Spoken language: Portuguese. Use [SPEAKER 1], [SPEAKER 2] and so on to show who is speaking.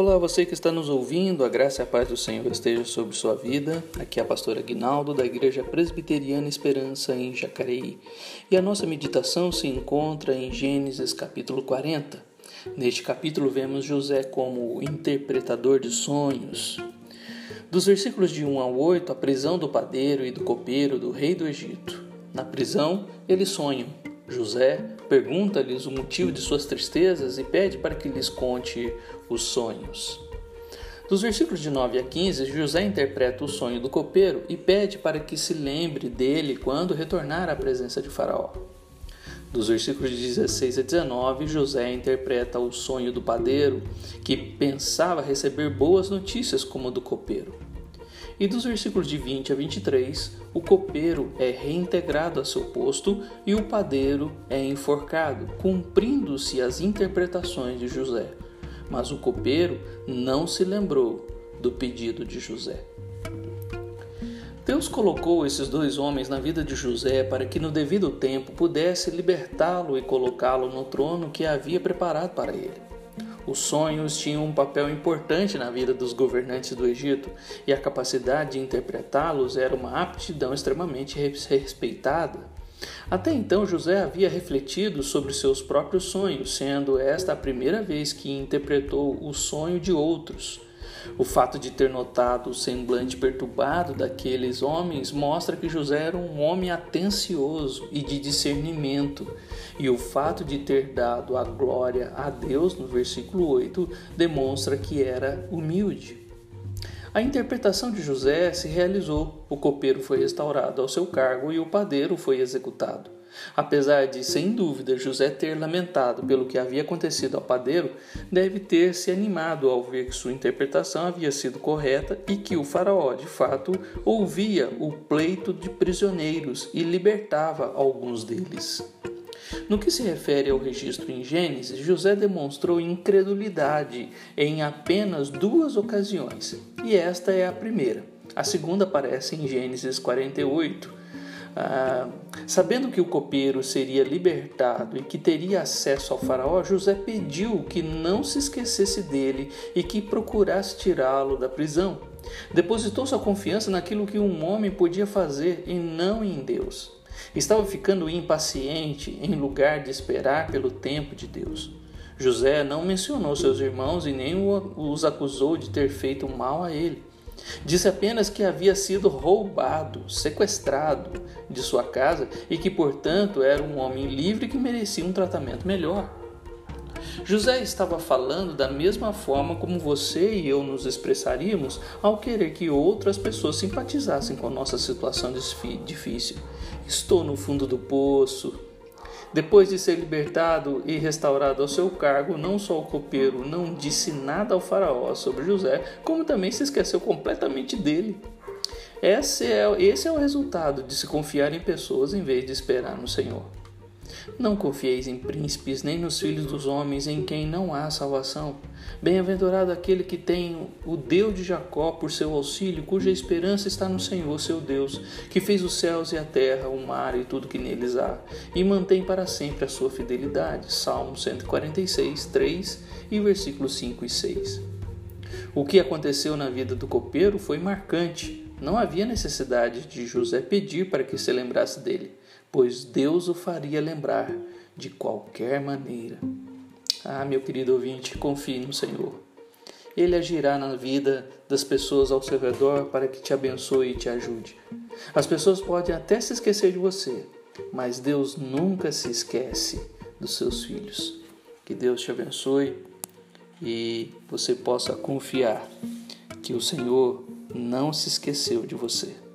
[SPEAKER 1] Olá, você que está nos ouvindo, a graça e a paz do Senhor esteja sobre sua vida. Aqui é a pastora Aguinaldo, da Igreja Presbiteriana Esperança, em Jacareí. E a nossa meditação se encontra em Gênesis capítulo 40. Neste capítulo, vemos José como interpretador de sonhos. Dos versículos de 1 a 8, a prisão do padeiro e do copeiro do rei do Egito. Na prisão, eles sonham José pergunta-lhes o motivo de suas tristezas e pede para que lhes conte os sonhos. Dos versículos de 9 a 15, José interpreta o sonho do copeiro e pede para que se lembre dele quando retornar à presença de Faraó. Dos versículos de 16 a 19, José interpreta o sonho do padeiro, que pensava receber boas notícias como o do copeiro. E dos versículos de 20 a 23, o copeiro é reintegrado a seu posto e o padeiro é enforcado, cumprindo-se as interpretações de José. Mas o copeiro não se lembrou do pedido de José. Deus colocou esses dois homens na vida de José para que no devido tempo pudesse libertá-lo e colocá-lo no trono que havia preparado para ele. Os sonhos tinham um papel importante na vida dos governantes do Egito e a capacidade de interpretá-los era uma aptidão extremamente respeitada. Até então, José havia refletido sobre seus próprios sonhos, sendo esta a primeira vez que interpretou o sonho de outros. O fato de ter notado o semblante perturbado daqueles homens mostra que José era um homem atencioso e de discernimento, e o fato de ter dado a glória a Deus, no versículo 8, demonstra que era humilde. A interpretação de José se realizou, o copeiro foi restaurado ao seu cargo e o padeiro foi executado. Apesar de, sem dúvida, José ter lamentado pelo que havia acontecido ao padeiro, deve ter se animado ao ver que sua interpretação havia sido correta e que o faraó, de fato, ouvia o pleito de prisioneiros e libertava alguns deles. No que se refere ao registro em Gênesis, José demonstrou incredulidade em apenas duas ocasiões, e esta é a primeira. A segunda aparece em Gênesis 48, ah, sabendo que o copeiro seria libertado e que teria acesso ao faraó, José pediu que não se esquecesse dele e que procurasse tirá-lo da prisão. Depositou sua confiança naquilo que um homem podia fazer e não em Deus. Estava ficando impaciente em lugar de esperar pelo tempo de Deus. José não mencionou seus irmãos e nem os acusou de ter feito mal a ele. Disse apenas que havia sido roubado, sequestrado de sua casa e que, portanto, era um homem livre que merecia um tratamento melhor. José estava falando da mesma forma como você e eu nos expressaríamos ao querer que outras pessoas simpatizassem com a nossa situação difícil. Estou no fundo do poço, depois de ser libertado e restaurado ao seu cargo, não só o copeiro não disse nada ao faraó sobre José, como também se esqueceu completamente dele. Esse é, esse é o resultado de se confiar em pessoas em vez de esperar no Senhor. Não confieis em príncipes, nem nos filhos dos homens, em quem não há salvação. Bem-aventurado aquele que tem o Deus de Jacó por seu auxílio, cuja esperança está no Senhor, seu Deus, que fez os céus e a terra, o mar e tudo que neles há, e mantém para sempre a sua fidelidade. Salmo 146, 3 e versículos 5 e 6. O que aconteceu na vida do copeiro foi marcante. Não havia necessidade de José pedir para que se lembrasse dele pois Deus o faria lembrar de qualquer maneira. Ah, meu querido ouvinte, confie no Senhor. Ele agirá na vida das pessoas ao seu redor para que te abençoe e te ajude. As pessoas podem até se esquecer de você, mas Deus nunca se esquece dos seus filhos. Que Deus te abençoe e você possa confiar que o Senhor não se esqueceu de você.